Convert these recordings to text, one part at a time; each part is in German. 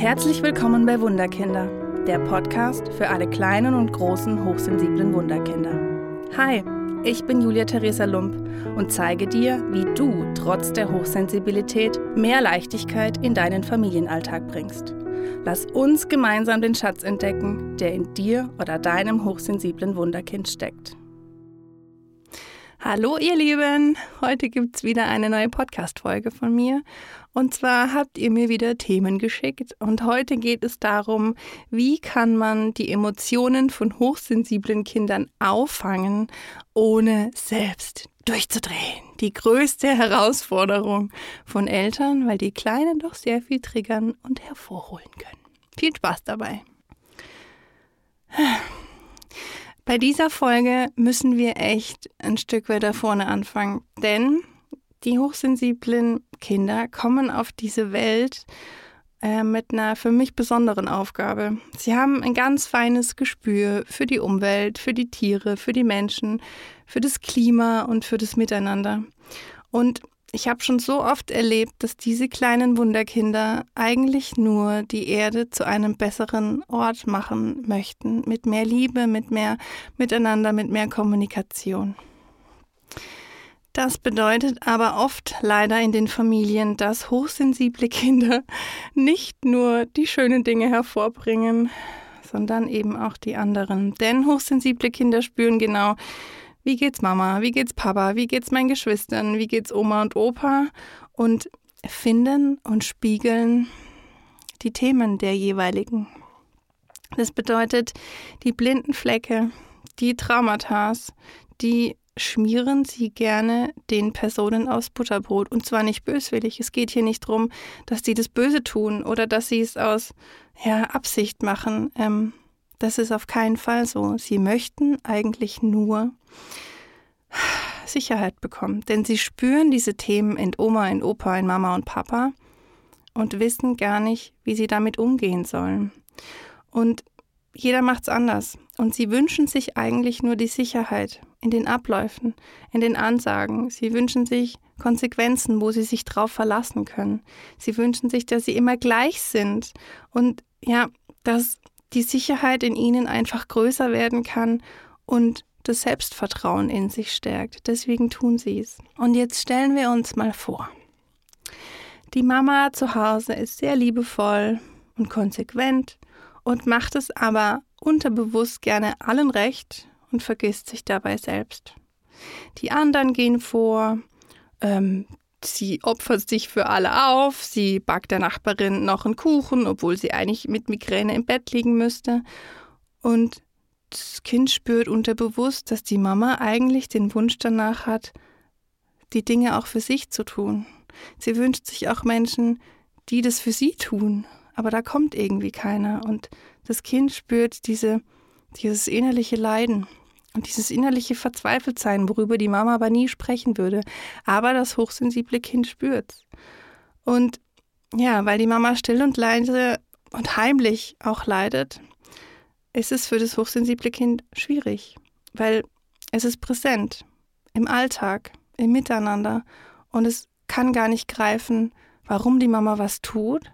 Herzlich willkommen bei Wunderkinder, der Podcast für alle kleinen und großen hochsensiblen Wunderkinder. Hi, ich bin Julia Theresa Lump und zeige dir, wie du trotz der Hochsensibilität mehr Leichtigkeit in deinen Familienalltag bringst. Lass uns gemeinsam den Schatz entdecken, der in dir oder deinem hochsensiblen Wunderkind steckt. Hallo ihr Lieben, heute gibt es wieder eine neue Podcast-Folge von mir. Und zwar habt ihr mir wieder Themen geschickt und heute geht es darum, wie kann man die Emotionen von hochsensiblen Kindern auffangen, ohne selbst durchzudrehen. Die größte Herausforderung von Eltern, weil die Kleinen doch sehr viel triggern und hervorholen können. Viel Spaß dabei. Bei dieser Folge müssen wir echt ein Stück weiter vorne anfangen, denn die hochsensiblen Kinder kommen auf diese Welt äh, mit einer für mich besonderen Aufgabe. Sie haben ein ganz feines Gespür für die Umwelt, für die Tiere, für die Menschen, für das Klima und für das Miteinander. Und ich habe schon so oft erlebt, dass diese kleinen Wunderkinder eigentlich nur die Erde zu einem besseren Ort machen möchten, mit mehr Liebe, mit mehr Miteinander, mit mehr Kommunikation. Das bedeutet aber oft leider in den Familien, dass hochsensible Kinder nicht nur die schönen Dinge hervorbringen, sondern eben auch die anderen. Denn hochsensible Kinder spüren genau, wie geht's Mama, wie geht's Papa, wie geht's meinen Geschwistern, wie geht's Oma und Opa und finden und spiegeln die Themen der jeweiligen. Das bedeutet, die blinden Flecke, die Traumata, die schmieren sie gerne den Personen aus Butterbrot. Und zwar nicht böswillig. Es geht hier nicht darum, dass sie das Böse tun oder dass sie es aus ja, Absicht machen. Ähm, das ist auf keinen Fall so. Sie möchten eigentlich nur Sicherheit bekommen, denn sie spüren diese Themen in Oma, in Opa, in Mama und Papa und wissen gar nicht, wie sie damit umgehen sollen. Und jeder macht's anders. Und sie wünschen sich eigentlich nur die Sicherheit in den Abläufen, in den Ansagen. Sie wünschen sich Konsequenzen, wo sie sich drauf verlassen können. Sie wünschen sich, dass sie immer gleich sind und ja, dass die Sicherheit in ihnen einfach größer werden kann und das Selbstvertrauen in sich stärkt. Deswegen tun sie es. Und jetzt stellen wir uns mal vor. Die Mama zu Hause ist sehr liebevoll und konsequent und macht es aber unterbewusst gerne allen recht und vergisst sich dabei selbst. Die anderen gehen vor, ähm, Sie opfert sich für alle auf, sie backt der Nachbarin noch einen Kuchen, obwohl sie eigentlich mit Migräne im Bett liegen müsste. Und das Kind spürt unterbewusst, dass die Mama eigentlich den Wunsch danach hat, die Dinge auch für sich zu tun. Sie wünscht sich auch Menschen, die das für sie tun, aber da kommt irgendwie keiner. Und das Kind spürt diese, dieses innerliche Leiden. Und dieses innerliche Verzweifeltsein, worüber die Mama aber nie sprechen würde. Aber das hochsensible Kind spürt's. Und ja, weil die Mama still und leise und heimlich auch leidet, ist es für das hochsensible Kind schwierig, weil es ist präsent im Alltag, im Miteinander und es kann gar nicht greifen, warum die Mama was tut,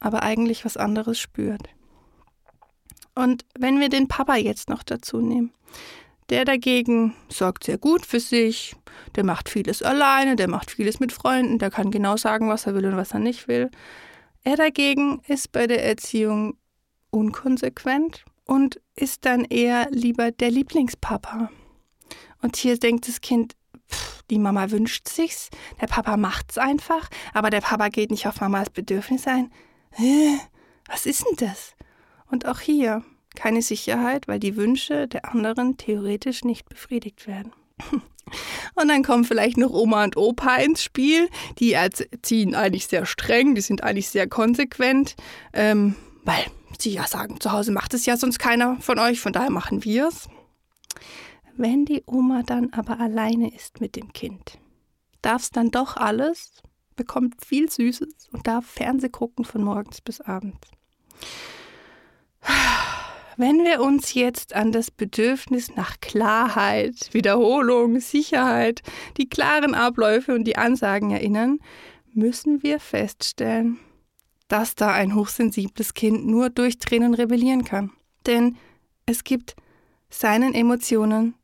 aber eigentlich was anderes spürt. Und wenn wir den Papa jetzt noch dazu nehmen, der dagegen sorgt sehr gut für sich, der macht vieles alleine, der macht vieles mit Freunden, der kann genau sagen, was er will und was er nicht will. Er dagegen ist bei der Erziehung unkonsequent und ist dann eher lieber der Lieblingspapa. Und hier denkt das Kind, pff, die Mama wünscht sich's, der Papa macht's einfach, aber der Papa geht nicht auf Mamas Bedürfnis ein. Was ist denn das? Und auch hier, keine Sicherheit, weil die Wünsche der anderen theoretisch nicht befriedigt werden. Und dann kommen vielleicht noch Oma und Opa ins Spiel. Die erziehen eigentlich sehr streng, die sind eigentlich sehr konsequent, ähm, weil sie ja sagen, zu Hause macht es ja sonst keiner von euch, von daher machen wir es. Wenn die Oma dann aber alleine ist mit dem Kind, darf es dann doch alles, bekommt viel Süßes und darf Fernseh gucken von morgens bis abends. Wenn wir uns jetzt an das Bedürfnis nach Klarheit, Wiederholung, Sicherheit, die klaren Abläufe und die Ansagen erinnern, müssen wir feststellen, dass da ein hochsensibles Kind nur durch Tränen rebellieren kann. Denn es gibt seinen Emotionen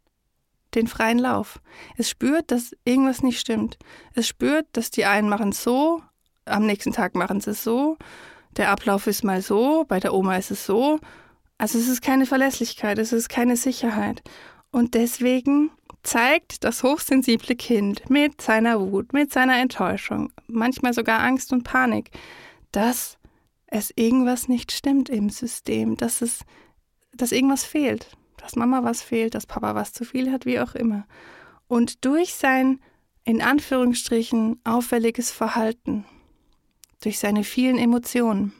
den freien Lauf. Es spürt, dass irgendwas nicht stimmt. Es spürt, dass die einen machen so, am nächsten Tag machen sie es so, der Ablauf ist mal so, bei der Oma ist es so. Also es ist keine Verlässlichkeit, es ist keine Sicherheit. Und deswegen zeigt das hochsensible Kind mit seiner Wut, mit seiner Enttäuschung, manchmal sogar Angst und Panik, dass es irgendwas nicht stimmt im System, dass es, dass irgendwas fehlt, dass Mama was fehlt, dass Papa was zu viel hat, wie auch immer. Und durch sein, in Anführungsstrichen, auffälliges Verhalten, durch seine vielen Emotionen,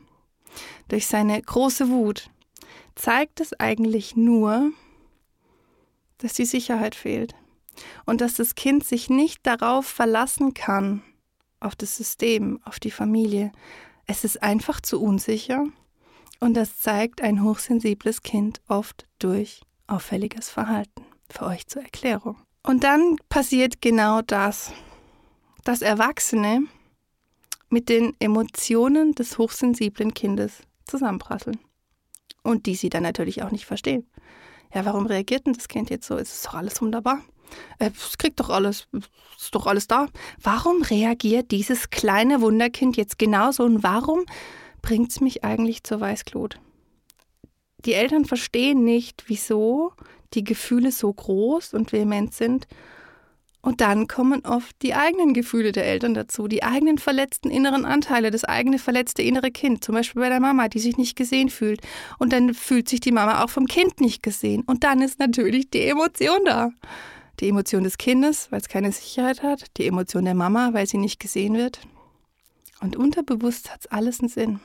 durch seine große Wut, zeigt es eigentlich nur, dass die Sicherheit fehlt und dass das Kind sich nicht darauf verlassen kann, auf das System, auf die Familie. Es ist einfach zu unsicher und das zeigt ein hochsensibles Kind oft durch auffälliges Verhalten. Für euch zur Erklärung. Und dann passiert genau das, dass Erwachsene mit den Emotionen des hochsensiblen Kindes zusammenprasseln. Und die sie dann natürlich auch nicht verstehen. Ja, warum reagiert denn das Kind jetzt so? Es ist doch alles wunderbar. Äh, es kriegt doch alles, ist doch alles da. Warum reagiert dieses kleine Wunderkind jetzt genauso und warum bringt es mich eigentlich zur Weißglut? Die Eltern verstehen nicht, wieso die Gefühle so groß und vehement sind. Und dann kommen oft die eigenen Gefühle der Eltern dazu, die eigenen verletzten inneren Anteile, das eigene verletzte innere Kind, zum Beispiel bei der Mama, die sich nicht gesehen fühlt. Und dann fühlt sich die Mama auch vom Kind nicht gesehen. Und dann ist natürlich die Emotion da. Die Emotion des Kindes, weil es keine Sicherheit hat, die Emotion der Mama, weil sie nicht gesehen wird. Und unterbewusst hat es alles einen Sinn.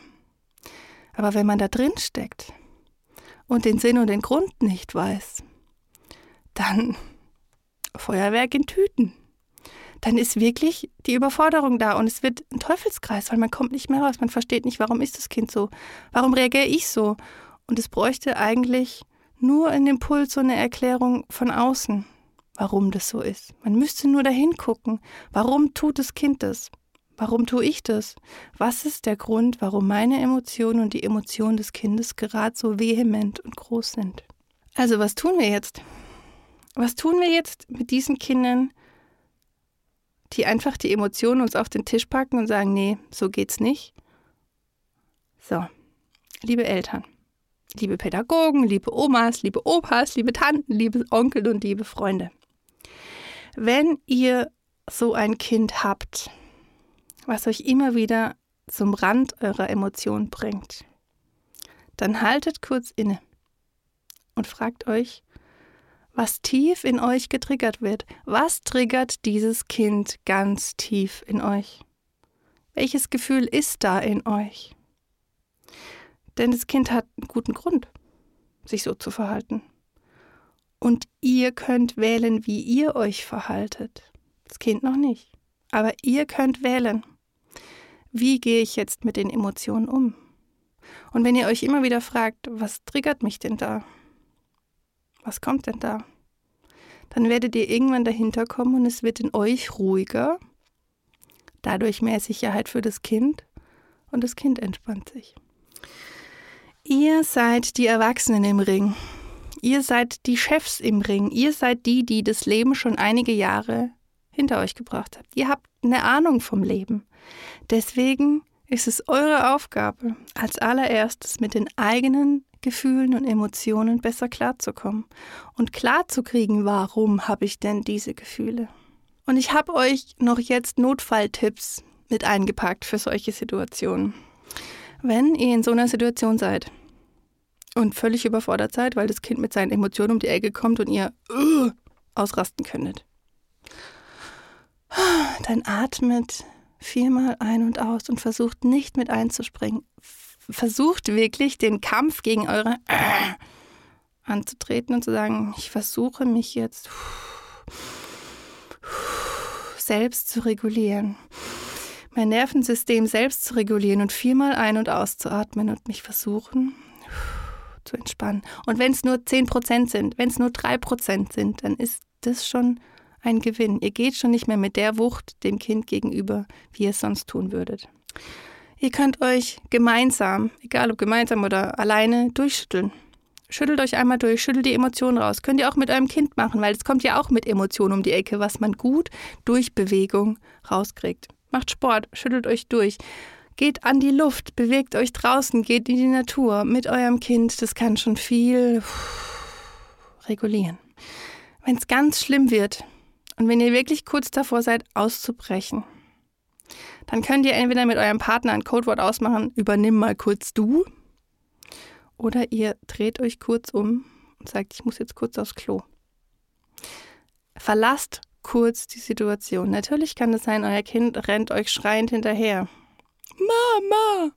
Aber wenn man da drin steckt, und den Sinn und den Grund nicht weiß, dann Feuerwerk in Tüten. Dann ist wirklich die Überforderung da und es wird ein Teufelskreis, weil man kommt nicht mehr raus. Man versteht nicht, warum ist das Kind so? Warum reagiere ich so? Und es bräuchte eigentlich nur einen Impuls und eine Erklärung von außen, warum das so ist. Man müsste nur dahin gucken. Warum tut das Kind das? Warum tue ich das? Was ist der Grund, warum meine Emotionen und die Emotionen des Kindes gerade so vehement und groß sind? Also, was tun wir jetzt? Was tun wir jetzt mit diesen Kindern, die einfach die Emotionen uns auf den Tisch packen und sagen, nee, so geht's nicht? So, liebe Eltern, liebe Pädagogen, liebe Omas, liebe Opas, liebe Tanten, liebe Onkel und liebe Freunde. Wenn ihr so ein Kind habt, was euch immer wieder zum Rand eurer Emotionen bringt, dann haltet kurz inne und fragt euch, was tief in euch getriggert wird. Was triggert dieses Kind ganz tief in euch? Welches Gefühl ist da in euch? Denn das Kind hat einen guten Grund, sich so zu verhalten. Und ihr könnt wählen, wie ihr euch verhaltet. Das Kind noch nicht. Aber ihr könnt wählen wie gehe ich jetzt mit den Emotionen um? Und wenn ihr euch immer wieder fragt, was triggert mich denn da? Was kommt denn da? Dann werdet ihr irgendwann dahinter kommen und es wird in euch ruhiger, dadurch mehr Sicherheit für das Kind und das Kind entspannt sich. Ihr seid die Erwachsenen im Ring. Ihr seid die Chefs im Ring. Ihr seid die, die das Leben schon einige Jahre hinter euch gebracht habt. Ihr habt eine Ahnung vom Leben. Deswegen ist es eure Aufgabe, als allererstes mit den eigenen Gefühlen und Emotionen besser klarzukommen und klarzukriegen, warum habe ich denn diese Gefühle. Und ich habe euch noch jetzt Notfalltipps mit eingepackt für solche Situationen. Wenn ihr in so einer Situation seid und völlig überfordert seid, weil das Kind mit seinen Emotionen um die Ecke kommt und ihr uh, ausrasten könntet, dann atmet viermal ein und aus und versucht nicht mit einzuspringen. Versucht wirklich den Kampf gegen eure äh, anzutreten und zu sagen, ich versuche mich jetzt selbst zu regulieren. Mein Nervensystem selbst zu regulieren und viermal ein- und auszuatmen und mich versuchen zu entspannen. Und wenn es nur 10% sind, wenn es nur 3% sind, dann ist das schon ein Gewinn. Ihr geht schon nicht mehr mit der Wucht dem Kind gegenüber, wie ihr es sonst tun würdet. Ihr könnt euch gemeinsam, egal ob gemeinsam oder alleine, durchschütteln. Schüttelt euch einmal durch, schüttelt die Emotionen raus. Könnt ihr auch mit eurem Kind machen, weil es kommt ja auch mit Emotionen um die Ecke, was man gut durch Bewegung rauskriegt. Macht Sport, schüttelt euch durch. Geht an die Luft, bewegt euch draußen, geht in die Natur mit eurem Kind. Das kann schon viel regulieren. Wenn es ganz schlimm wird und wenn ihr wirklich kurz davor seid, auszubrechen, dann könnt ihr entweder mit eurem Partner ein Codewort ausmachen, übernimm mal kurz du, oder ihr dreht euch kurz um und sagt, ich muss jetzt kurz aufs Klo. Verlasst kurz die Situation. Natürlich kann es sein, euer Kind rennt euch schreiend hinterher. Mama!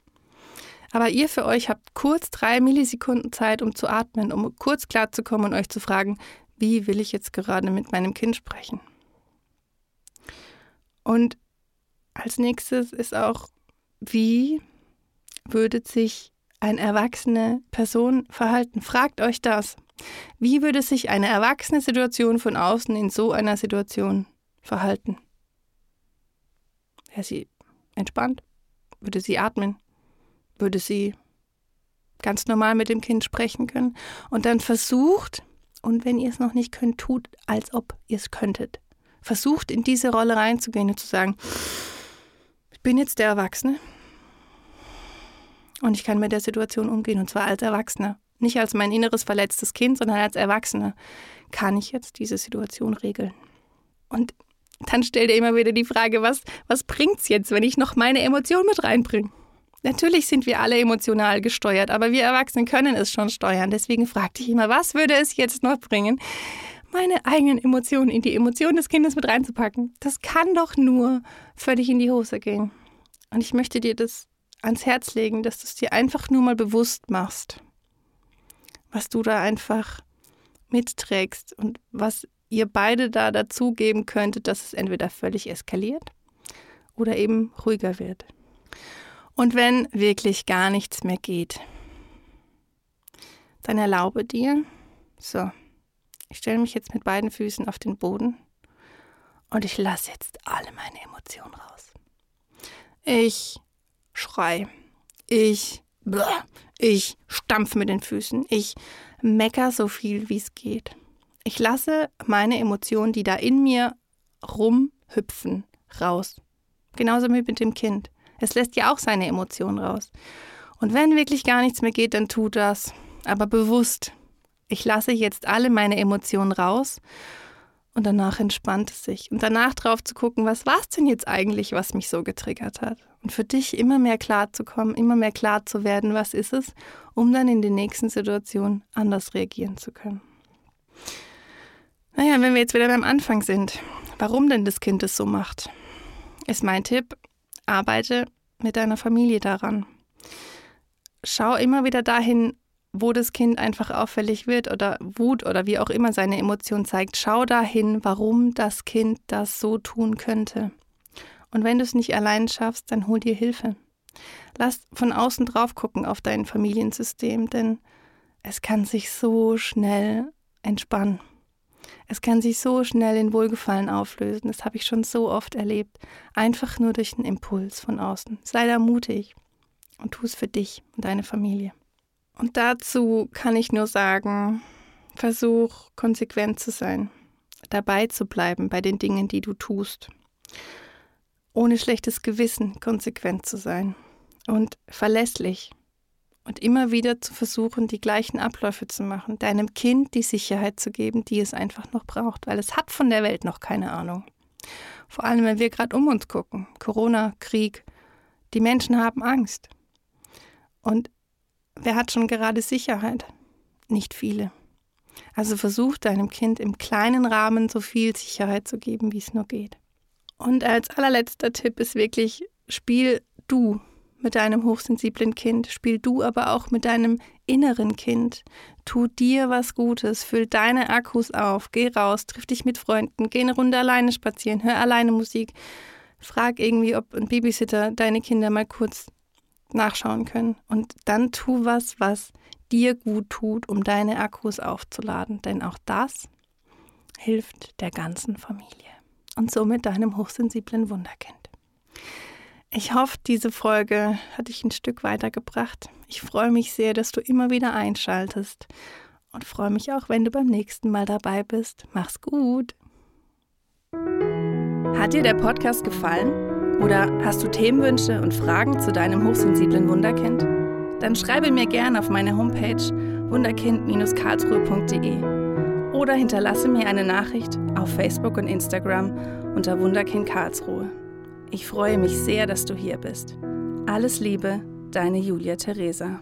Aber ihr für euch habt kurz drei Millisekunden Zeit, um zu atmen, um kurz klarzukommen und euch zu fragen, wie will ich jetzt gerade mit meinem Kind sprechen? Und als nächstes ist auch, wie würde sich eine erwachsene Person verhalten? Fragt euch das. Wie würde sich eine erwachsene Situation von außen in so einer Situation verhalten? Wäre sie entspannt? Würde sie atmen? Würde sie ganz normal mit dem Kind sprechen können? Und dann versucht, und wenn ihr es noch nicht könnt, tut, als ob ihr es könntet. Versucht in diese Rolle reinzugehen und zu sagen, bin jetzt der Erwachsene, und ich kann mit der Situation umgehen, und zwar als Erwachsener. Nicht als mein inneres verletztes Kind, sondern als Erwachsener kann ich jetzt diese Situation regeln. Und dann stellt ihr immer wieder die Frage, was, was es jetzt, wenn ich noch meine Emotion mit reinbringe? Natürlich sind wir alle emotional gesteuert, aber wir Erwachsenen können es schon steuern. Deswegen fragte ich immer, was würde es jetzt noch bringen, meine eigenen Emotionen in die Emotionen des Kindes mit reinzupacken? Das kann doch nur völlig in die Hose gehen. Und ich möchte dir das ans Herz legen, dass du es dir einfach nur mal bewusst machst, was du da einfach mitträgst und was ihr beide da dazugeben könntet, dass es entweder völlig eskaliert oder eben ruhiger wird. Und wenn wirklich gar nichts mehr geht, dann erlaube dir, so, ich stelle mich jetzt mit beiden Füßen auf den Boden und ich lasse jetzt alle meine Emotionen raus. Ich schrei. Ich, ich stampfe mit den Füßen. Ich mecker so viel, wie es geht. Ich lasse meine Emotionen, die da in mir rumhüpfen, raus. Genauso wie mit dem Kind. Es lässt ja auch seine Emotionen raus. Und wenn wirklich gar nichts mehr geht, dann tut das. Aber bewusst. Ich lasse jetzt alle meine Emotionen raus und danach entspannt es sich. Und danach drauf zu gucken, was war es denn jetzt eigentlich, was mich so getriggert hat? Und für dich immer mehr klar zu kommen, immer mehr klar zu werden, was ist es, um dann in den nächsten Situationen anders reagieren zu können. Naja, wenn wir jetzt wieder beim Anfang sind, warum denn das Kind es so macht, ist mein Tipp, arbeite mit deiner Familie daran. Schau immer wieder dahin, wo das Kind einfach auffällig wird oder Wut oder wie auch immer seine Emotion zeigt, schau dahin, warum das Kind das so tun könnte. Und wenn du es nicht allein schaffst, dann hol dir Hilfe. Lass von außen drauf gucken auf dein Familiensystem, denn es kann sich so schnell entspannen. Es kann sich so schnell in Wohlgefallen auflösen. Das habe ich schon so oft erlebt. Einfach nur durch einen Impuls von außen. Sei da mutig und tu es für dich und deine Familie. Und dazu kann ich nur sagen, versuch konsequent zu sein, dabei zu bleiben bei den Dingen, die du tust. Ohne schlechtes Gewissen konsequent zu sein und verlässlich und immer wieder zu versuchen, die gleichen Abläufe zu machen, deinem Kind die Sicherheit zu geben, die es einfach noch braucht, weil es hat von der Welt noch keine Ahnung. Vor allem, wenn wir gerade um uns gucken. Corona, Krieg, die Menschen haben Angst. Und Wer hat schon gerade Sicherheit? Nicht viele. Also versuch deinem Kind im kleinen Rahmen so viel Sicherheit zu geben, wie es nur geht. Und als allerletzter Tipp ist wirklich, spiel du mit deinem hochsensiblen Kind, spiel du aber auch mit deinem inneren Kind. Tu dir was Gutes, füll deine Akkus auf, geh raus, triff dich mit Freunden, geh eine Runde alleine spazieren, hör alleine Musik, frag irgendwie, ob ein Babysitter deine Kinder mal kurz nachschauen können. Und dann tu was, was dir gut tut, um deine Akkus aufzuladen. Denn auch das hilft der ganzen Familie und somit deinem hochsensiblen Wunderkind. Ich hoffe, diese Folge hat dich ein Stück weitergebracht. Ich freue mich sehr, dass du immer wieder einschaltest und freue mich auch, wenn du beim nächsten Mal dabei bist. Mach's gut. Hat dir der Podcast gefallen? Oder hast du Themenwünsche und Fragen zu deinem hochsensiblen Wunderkind? Dann schreibe mir gerne auf meine Homepage wunderkind-karlsruhe.de oder hinterlasse mir eine Nachricht auf Facebook und Instagram unter Wunderkind Karlsruhe. Ich freue mich sehr, dass du hier bist. Alles Liebe, deine Julia Theresa.